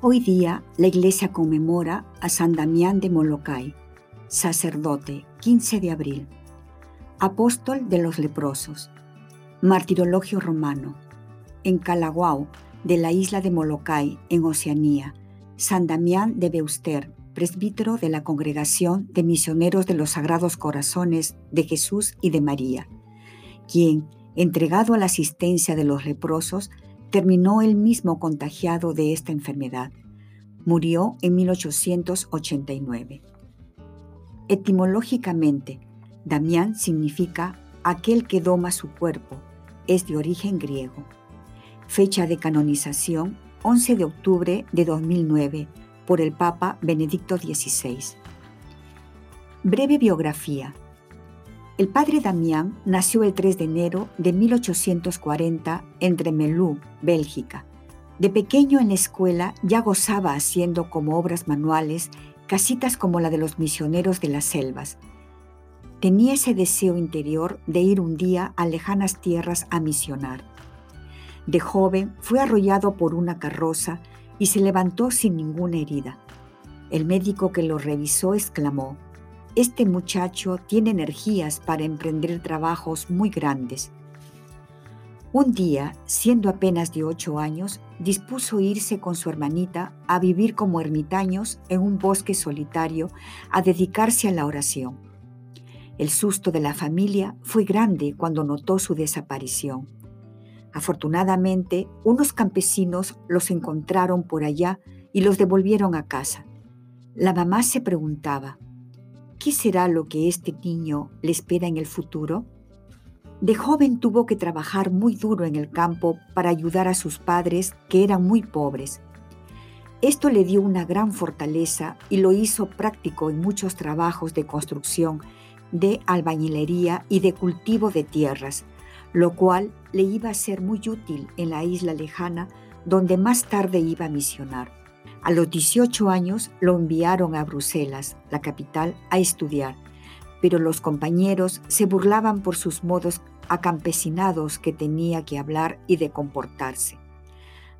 Hoy día la iglesia conmemora a San Damián de Molokai, sacerdote, 15 de abril, apóstol de los leprosos, martirologio romano. En Calaguao, de la isla de Molokai, en Oceanía, San Damián de Beuster, presbítero de la Congregación de Misioneros de los Sagrados Corazones de Jesús y de María, quien, entregado a la asistencia de los leprosos, terminó él mismo contagiado de esta enfermedad. Murió en 1889. Etimológicamente, Damián significa aquel que doma su cuerpo. Es de origen griego. Fecha de canonización 11 de octubre de 2009 por el Papa Benedicto XVI. Breve biografía. El padre Damián nació el 3 de enero de 1840 en Tremelú, Bélgica. De pequeño en la escuela ya gozaba haciendo como obras manuales casitas como la de los misioneros de las selvas. Tenía ese deseo interior de ir un día a lejanas tierras a misionar. De joven fue arrollado por una carroza y se levantó sin ninguna herida. El médico que lo revisó exclamó, este muchacho tiene energías para emprender trabajos muy grandes. Un día, siendo apenas de ocho años, dispuso irse con su hermanita a vivir como ermitaños en un bosque solitario a dedicarse a la oración. El susto de la familia fue grande cuando notó su desaparición. Afortunadamente, unos campesinos los encontraron por allá y los devolvieron a casa. La mamá se preguntaba, ¿Qué será lo que este niño le espera en el futuro? De joven tuvo que trabajar muy duro en el campo para ayudar a sus padres que eran muy pobres. Esto le dio una gran fortaleza y lo hizo práctico en muchos trabajos de construcción, de albañilería y de cultivo de tierras, lo cual le iba a ser muy útil en la isla lejana donde más tarde iba a misionar. A los 18 años lo enviaron a Bruselas, la capital, a estudiar, pero los compañeros se burlaban por sus modos acampesinados que tenía que hablar y de comportarse.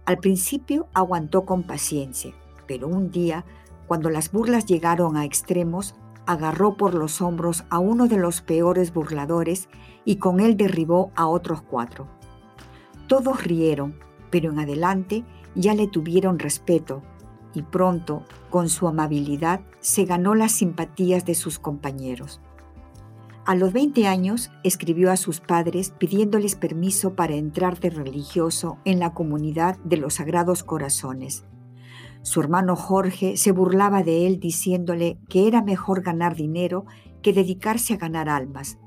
Al principio aguantó con paciencia, pero un día, cuando las burlas llegaron a extremos, agarró por los hombros a uno de los peores burladores y con él derribó a otros cuatro. Todos rieron, pero en adelante ya le tuvieron respeto, y pronto, con su amabilidad, se ganó las simpatías de sus compañeros. A los 20 años escribió a sus padres pidiéndoles permiso para entrar de religioso en la comunidad de los Sagrados Corazones. Su hermano Jorge se burlaba de él diciéndole que era mejor ganar dinero que dedicarse a ganar almas.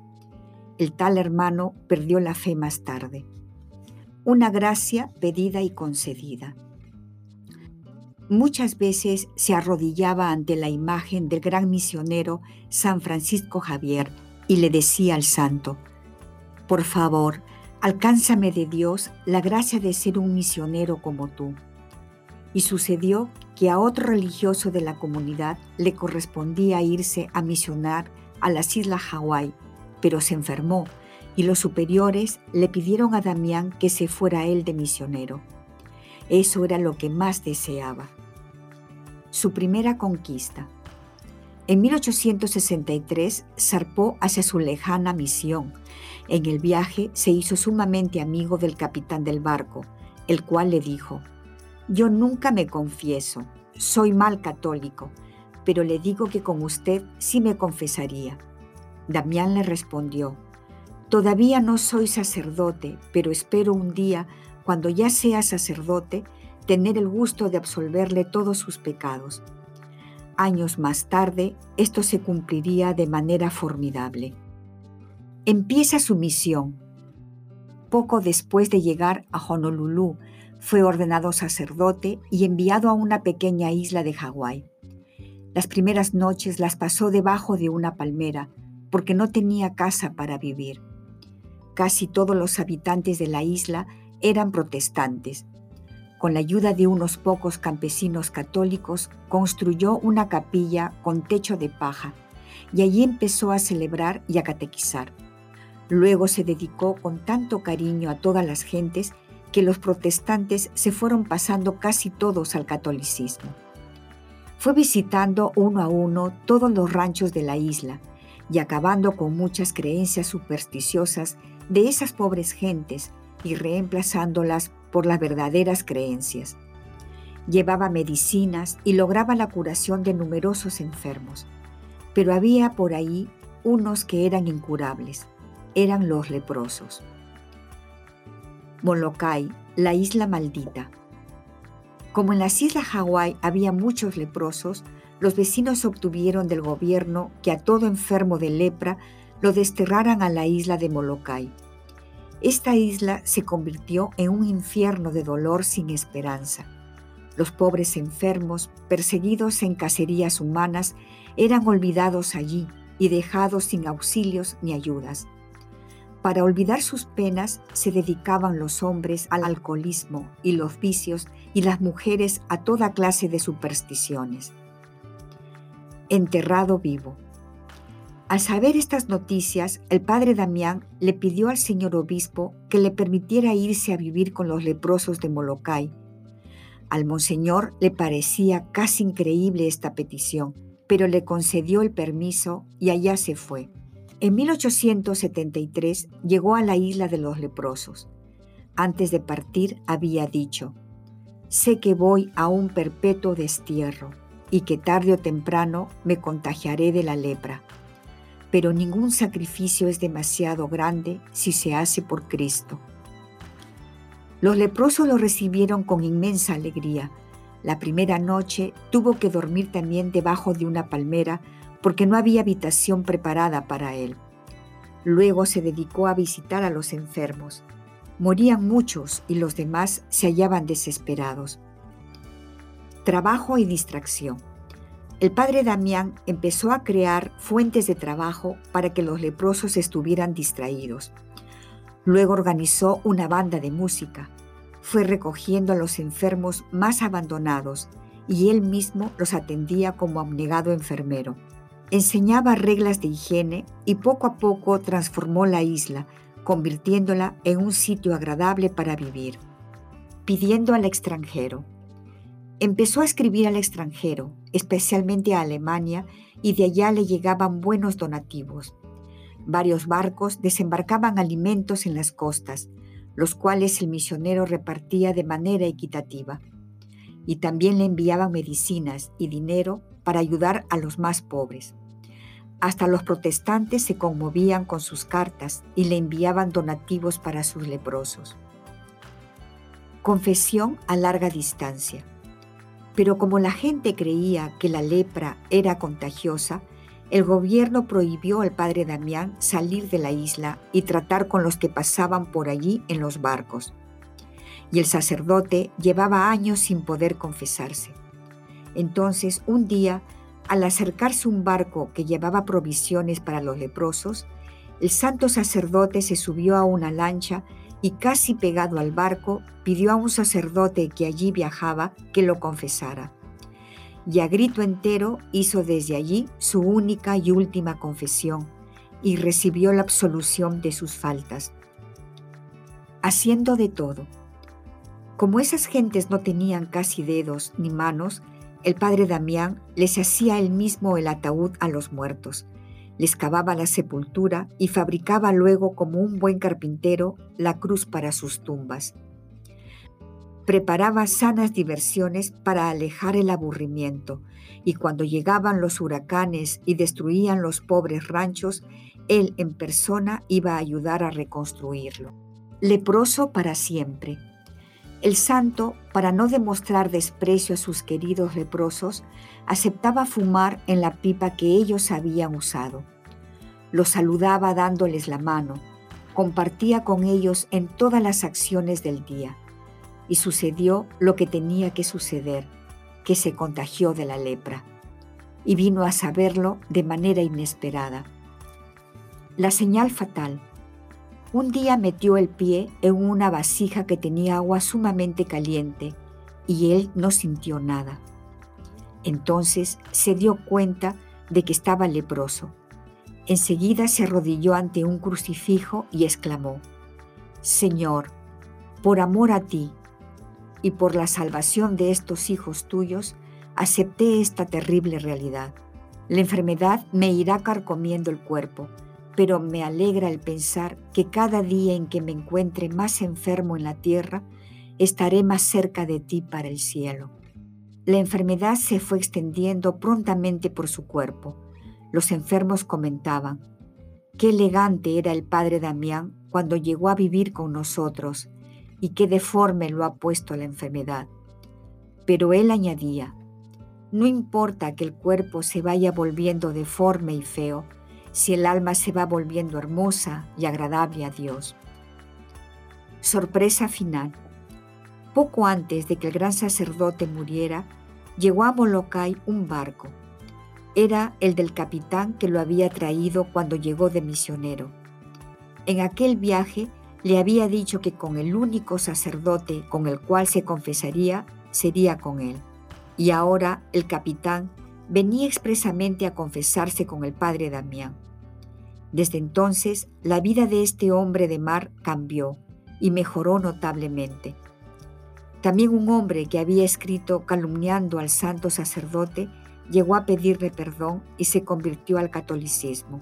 El tal hermano perdió la fe más tarde. Una gracia pedida y concedida. Muchas veces se arrodillaba ante la imagen del gran misionero San Francisco Javier y le decía al santo, por favor, alcánzame de Dios la gracia de ser un misionero como tú. Y sucedió que a otro religioso de la comunidad le correspondía irse a misionar a las islas Hawái, pero se enfermó y los superiores le pidieron a Damián que se fuera él de misionero. Eso era lo que más deseaba su primera conquista. En 1863 zarpó hacia su lejana misión. En el viaje se hizo sumamente amigo del capitán del barco, el cual le dijo, Yo nunca me confieso, soy mal católico, pero le digo que con usted sí me confesaría. Damián le respondió, Todavía no soy sacerdote, pero espero un día, cuando ya sea sacerdote, tener el gusto de absolverle todos sus pecados. Años más tarde, esto se cumpliría de manera formidable. Empieza su misión. Poco después de llegar a Honolulu, Fue ordenado sacerdote y enviado a una pequeña isla de Hawái. Las primeras noches las pasó debajo de una palmera porque no tenía casa para vivir. Casi todos los habitantes de la isla eran protestantes. Con la ayuda de unos pocos campesinos católicos, construyó una capilla con techo de paja y allí empezó a celebrar y a catequizar. Luego se dedicó con tanto cariño a todas las gentes que los protestantes se fueron pasando casi todos al catolicismo. Fue visitando uno a uno todos los ranchos de la isla y acabando con muchas creencias supersticiosas de esas pobres gentes y reemplazándolas por las verdaderas creencias. Llevaba medicinas y lograba la curación de numerosos enfermos, pero había por ahí unos que eran incurables, eran los leprosos. Molokai, la isla maldita. Como en las islas Hawái había muchos leprosos, los vecinos obtuvieron del gobierno que a todo enfermo de lepra lo desterraran a la isla de Molokai. Esta isla se convirtió en un infierno de dolor sin esperanza. Los pobres enfermos, perseguidos en cacerías humanas, eran olvidados allí y dejados sin auxilios ni ayudas. Para olvidar sus penas se dedicaban los hombres al alcoholismo y los vicios y las mujeres a toda clase de supersticiones. Enterrado vivo. Al saber estas noticias, el padre Damián le pidió al señor obispo que le permitiera irse a vivir con los leprosos de Molokai. Al monseñor le parecía casi increíble esta petición, pero le concedió el permiso y allá se fue. En 1873 llegó a la isla de los leprosos. Antes de partir había dicho, sé que voy a un perpetuo destierro y que tarde o temprano me contagiaré de la lepra. Pero ningún sacrificio es demasiado grande si se hace por Cristo. Los leprosos lo recibieron con inmensa alegría. La primera noche tuvo que dormir también debajo de una palmera porque no había habitación preparada para él. Luego se dedicó a visitar a los enfermos. Morían muchos y los demás se hallaban desesperados. Trabajo y distracción. El padre Damián empezó a crear fuentes de trabajo para que los leprosos estuvieran distraídos. Luego organizó una banda de música. Fue recogiendo a los enfermos más abandonados y él mismo los atendía como abnegado enfermero enseñaba reglas de higiene y poco a poco transformó la isla, convirtiéndola en un sitio agradable para vivir. Pidiendo al extranjero. Empezó a escribir al extranjero, especialmente a Alemania, y de allá le llegaban buenos donativos. Varios barcos desembarcaban alimentos en las costas, los cuales el misionero repartía de manera equitativa. Y también le enviaban medicinas y dinero para ayudar a los más pobres. Hasta los protestantes se conmovían con sus cartas y le enviaban donativos para sus leprosos. Confesión a larga distancia. Pero como la gente creía que la lepra era contagiosa, el gobierno prohibió al padre Damián salir de la isla y tratar con los que pasaban por allí en los barcos. Y el sacerdote llevaba años sin poder confesarse. Entonces, un día, al acercarse un barco que llevaba provisiones para los leprosos, el santo sacerdote se subió a una lancha y casi pegado al barco pidió a un sacerdote que allí viajaba que lo confesara. Y a grito entero hizo desde allí su única y última confesión y recibió la absolución de sus faltas. Haciendo de todo. Como esas gentes no tenían casi dedos ni manos, el padre Damián les hacía él mismo el ataúd a los muertos, les cavaba la sepultura y fabricaba luego como un buen carpintero la cruz para sus tumbas. Preparaba sanas diversiones para alejar el aburrimiento, y cuando llegaban los huracanes y destruían los pobres ranchos, él en persona iba a ayudar a reconstruirlo. Leproso para siempre el santo, para no demostrar desprecio a sus queridos leprosos, aceptaba fumar en la pipa que ellos habían usado. Los saludaba dándoles la mano, compartía con ellos en todas las acciones del día y sucedió lo que tenía que suceder, que se contagió de la lepra, y vino a saberlo de manera inesperada. La señal fatal. Un día metió el pie en una vasija que tenía agua sumamente caliente y él no sintió nada. Entonces se dio cuenta de que estaba leproso. Enseguida se arrodilló ante un crucifijo y exclamó, Señor, por amor a ti y por la salvación de estos hijos tuyos, acepté esta terrible realidad. La enfermedad me irá carcomiendo el cuerpo, pero me alegra el pensar que cada día en que me encuentre más enfermo en la tierra, estaré más cerca de ti para el cielo. La enfermedad se fue extendiendo prontamente por su cuerpo. Los enfermos comentaban, qué elegante era el padre Damián cuando llegó a vivir con nosotros y qué deforme lo ha puesto la enfermedad. Pero él añadía, no importa que el cuerpo se vaya volviendo deforme y feo, si el alma se va volviendo hermosa y agradable a Dios. Sorpresa final. Poco antes de que el gran sacerdote muriera, llegó a Molokai un barco. Era el del capitán que lo había traído cuando llegó de misionero. En aquel viaje le había dicho que con el único sacerdote con el cual se confesaría sería con él. Y ahora el capitán venía expresamente a confesarse con el padre Damián. Desde entonces la vida de este hombre de mar cambió y mejoró notablemente. También un hombre que había escrito calumniando al santo sacerdote llegó a pedirle perdón y se convirtió al catolicismo.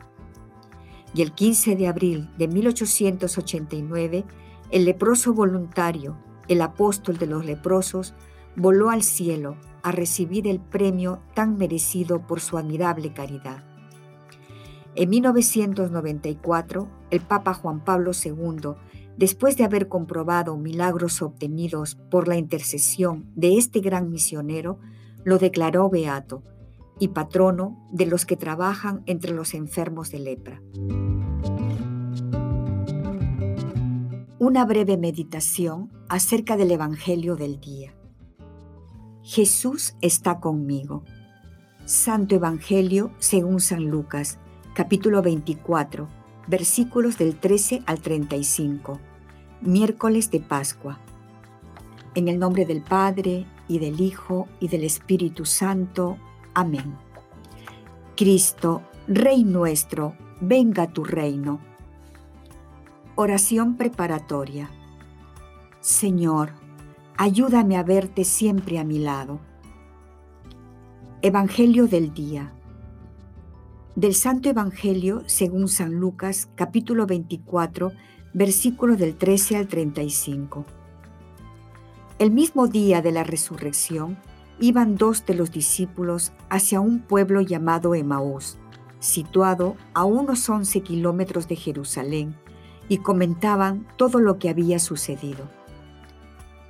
Y el 15 de abril de 1889, el leproso voluntario, el apóstol de los leprosos, voló al cielo a recibir el premio tan merecido por su admirable caridad. En 1994, el Papa Juan Pablo II después de haber comprobado milagros obtenidos por la intercesión de este gran misionero, lo declaró beato y patrono de los que trabajan entre los enfermos de lepra. Una breve meditación acerca del Evangelio del día. Jesús está conmigo. Santo Evangelio según San Lucas, capítulo 24, versículos del 13 al 35 miércoles de Pascua. En el nombre del Padre, y del Hijo, y del Espíritu Santo. Amén. Cristo, Rey nuestro, venga tu reino. Oración preparatoria. Señor, ayúdame a verte siempre a mi lado. Evangelio del día. Del Santo Evangelio según San Lucas, capítulo 24, versículos del 13 al 35. El mismo día de la resurrección, iban dos de los discípulos hacia un pueblo llamado Emaús, situado a unos 11 kilómetros de Jerusalén, y comentaban todo lo que había sucedido.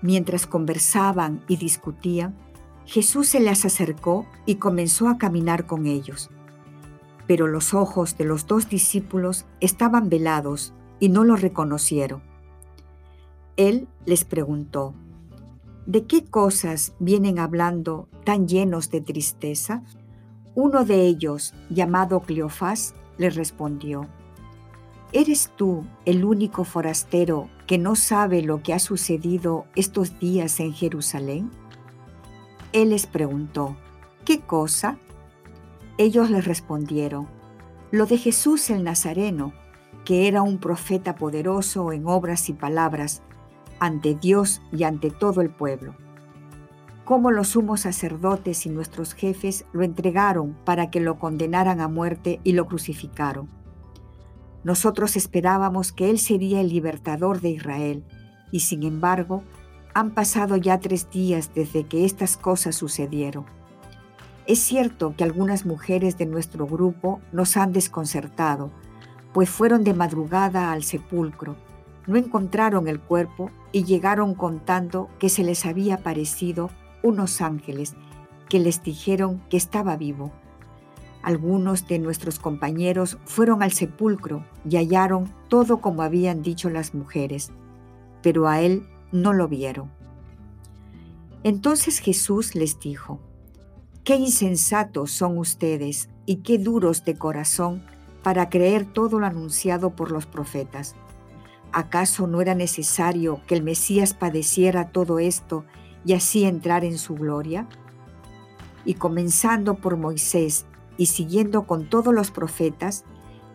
Mientras conversaban y discutían, Jesús se les acercó y comenzó a caminar con ellos. Pero los ojos de los dos discípulos estaban velados y no lo reconocieron. Él les preguntó, ¿de qué cosas vienen hablando tan llenos de tristeza? Uno de ellos, llamado Cleofás, le respondió, ¿Eres tú el único forastero que no sabe lo que ha sucedido estos días en Jerusalén? Él les preguntó, ¿qué cosa? Ellos le respondieron, lo de Jesús el Nazareno, que era un profeta poderoso en obras y palabras ante Dios y ante todo el pueblo. Como los sumos sacerdotes y nuestros jefes lo entregaron para que lo condenaran a muerte y lo crucificaron. Nosotros esperábamos que Él sería el libertador de Israel, y sin embargo, han pasado ya tres días desde que estas cosas sucedieron. Es cierto que algunas mujeres de nuestro grupo nos han desconcertado, pues fueron de madrugada al sepulcro, no encontraron el cuerpo y llegaron contando que se les había aparecido unos ángeles que les dijeron que estaba vivo. Algunos de nuestros compañeros fueron al sepulcro y hallaron todo como habían dicho las mujeres, pero a él no lo vieron. Entonces Jesús les dijo, Qué insensatos son ustedes y qué duros de corazón para creer todo lo anunciado por los profetas. ¿Acaso no era necesario que el Mesías padeciera todo esto y así entrar en su gloria? Y comenzando por Moisés y siguiendo con todos los profetas,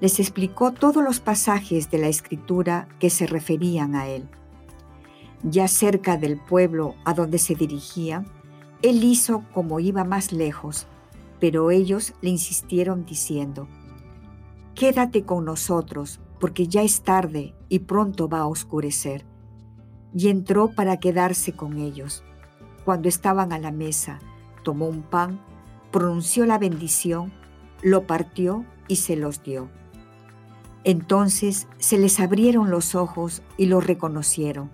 les explicó todos los pasajes de la escritura que se referían a él. Ya cerca del pueblo a donde se dirigían, él hizo como iba más lejos, pero ellos le insistieron diciendo, Quédate con nosotros, porque ya es tarde y pronto va a oscurecer. Y entró para quedarse con ellos. Cuando estaban a la mesa, tomó un pan, pronunció la bendición, lo partió y se los dio. Entonces se les abrieron los ojos y lo reconocieron,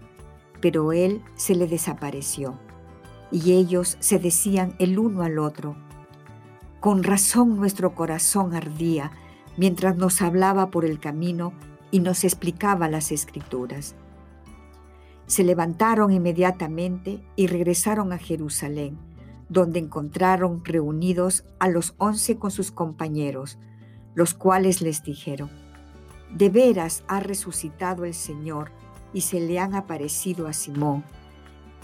pero él se le desapareció y ellos se decían el uno al otro, con razón nuestro corazón ardía mientras nos hablaba por el camino y nos explicaba las escrituras. Se levantaron inmediatamente y regresaron a Jerusalén, donde encontraron reunidos a los once con sus compañeros, los cuales les dijeron, De veras ha resucitado el Señor y se le han aparecido a Simón.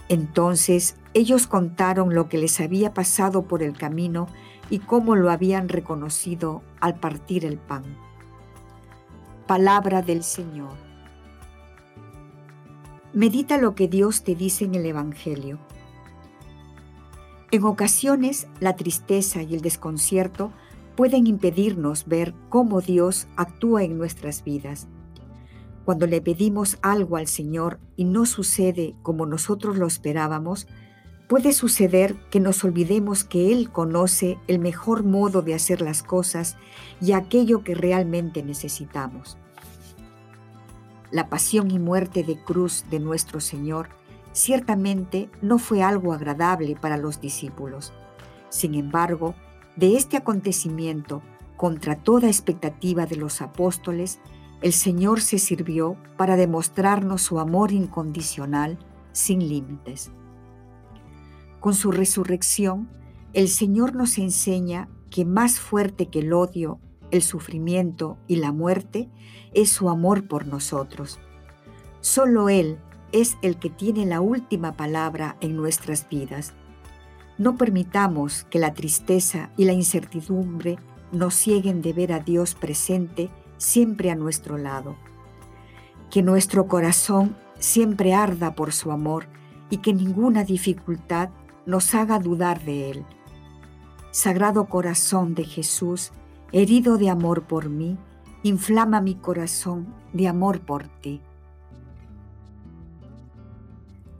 Entonces ellos contaron lo que les había pasado por el camino y cómo lo habían reconocido al partir el pan. Palabra del Señor. Medita lo que Dios te dice en el Evangelio. En ocasiones, la tristeza y el desconcierto pueden impedirnos ver cómo Dios actúa en nuestras vidas cuando le pedimos algo al Señor y no sucede como nosotros lo esperábamos, puede suceder que nos olvidemos que Él conoce el mejor modo de hacer las cosas y aquello que realmente necesitamos. La pasión y muerte de cruz de nuestro Señor ciertamente no fue algo agradable para los discípulos. Sin embargo, de este acontecimiento, contra toda expectativa de los apóstoles, el Señor se sirvió para demostrarnos su amor incondicional sin límites. Con su resurrección, el Señor nos enseña que más fuerte que el odio, el sufrimiento y la muerte es su amor por nosotros. Solo Él es el que tiene la última palabra en nuestras vidas. No permitamos que la tristeza y la incertidumbre nos cieguen de ver a Dios presente siempre a nuestro lado. Que nuestro corazón siempre arda por su amor y que ninguna dificultad nos haga dudar de Él. Sagrado corazón de Jesús, herido de amor por mí, inflama mi corazón de amor por ti.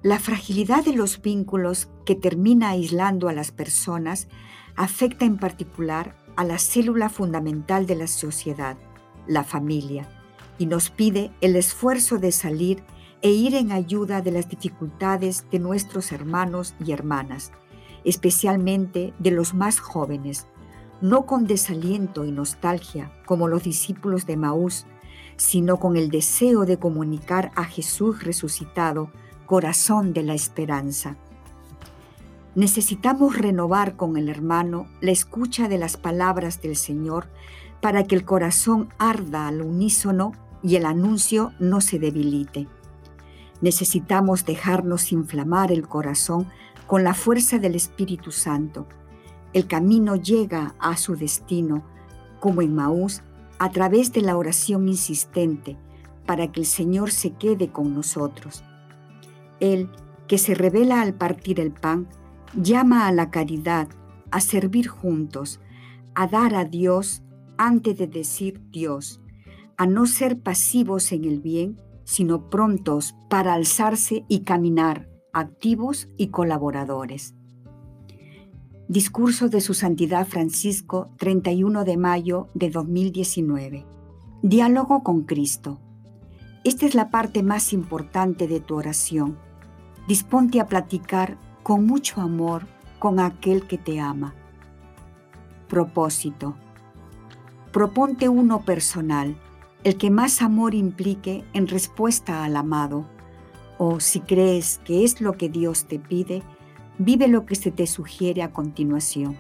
La fragilidad de los vínculos que termina aislando a las personas afecta en particular a la célula fundamental de la sociedad, la familia, y nos pide el esfuerzo de salir e ir en ayuda de las dificultades de nuestros hermanos y hermanas, especialmente de los más jóvenes, no con desaliento y nostalgia como los discípulos de Maús, sino con el deseo de comunicar a Jesús resucitado, corazón de la esperanza. Necesitamos renovar con el hermano la escucha de las palabras del Señor para que el corazón arda al unísono y el anuncio no se debilite. Necesitamos dejarnos inflamar el corazón con la fuerza del Espíritu Santo. El camino llega a su destino, como en Maús, a través de la oración insistente, para que el Señor se quede con nosotros. Él, que se revela al partir el pan, llama a la caridad, a servir juntos, a dar a Dios antes de decir Dios, a no ser pasivos en el bien, sino prontos para alzarse y caminar, activos y colaboradores. Discurso de Su Santidad Francisco, 31 de mayo de 2019. Diálogo con Cristo. Esta es la parte más importante de tu oración. Disponte a platicar con mucho amor con aquel que te ama. Propósito Proponte uno personal, el que más amor implique en respuesta al amado, o si crees que es lo que Dios te pide, Vive lo que se te sugiere a continuación.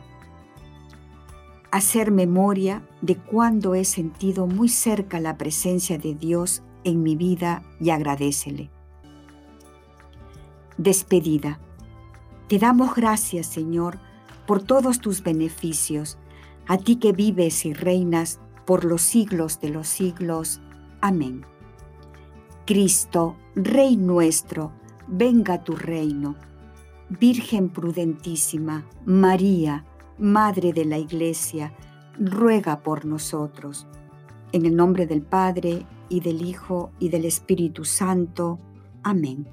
Hacer memoria de cuando he sentido muy cerca la presencia de Dios en mi vida y agradecele. Despedida. Te damos gracias, Señor, por todos tus beneficios, a ti que vives y reinas por los siglos de los siglos. Amén. Cristo, Rey nuestro, venga tu reino. Virgen prudentísima, María, Madre de la Iglesia, ruega por nosotros. En el nombre del Padre, y del Hijo, y del Espíritu Santo. Amén.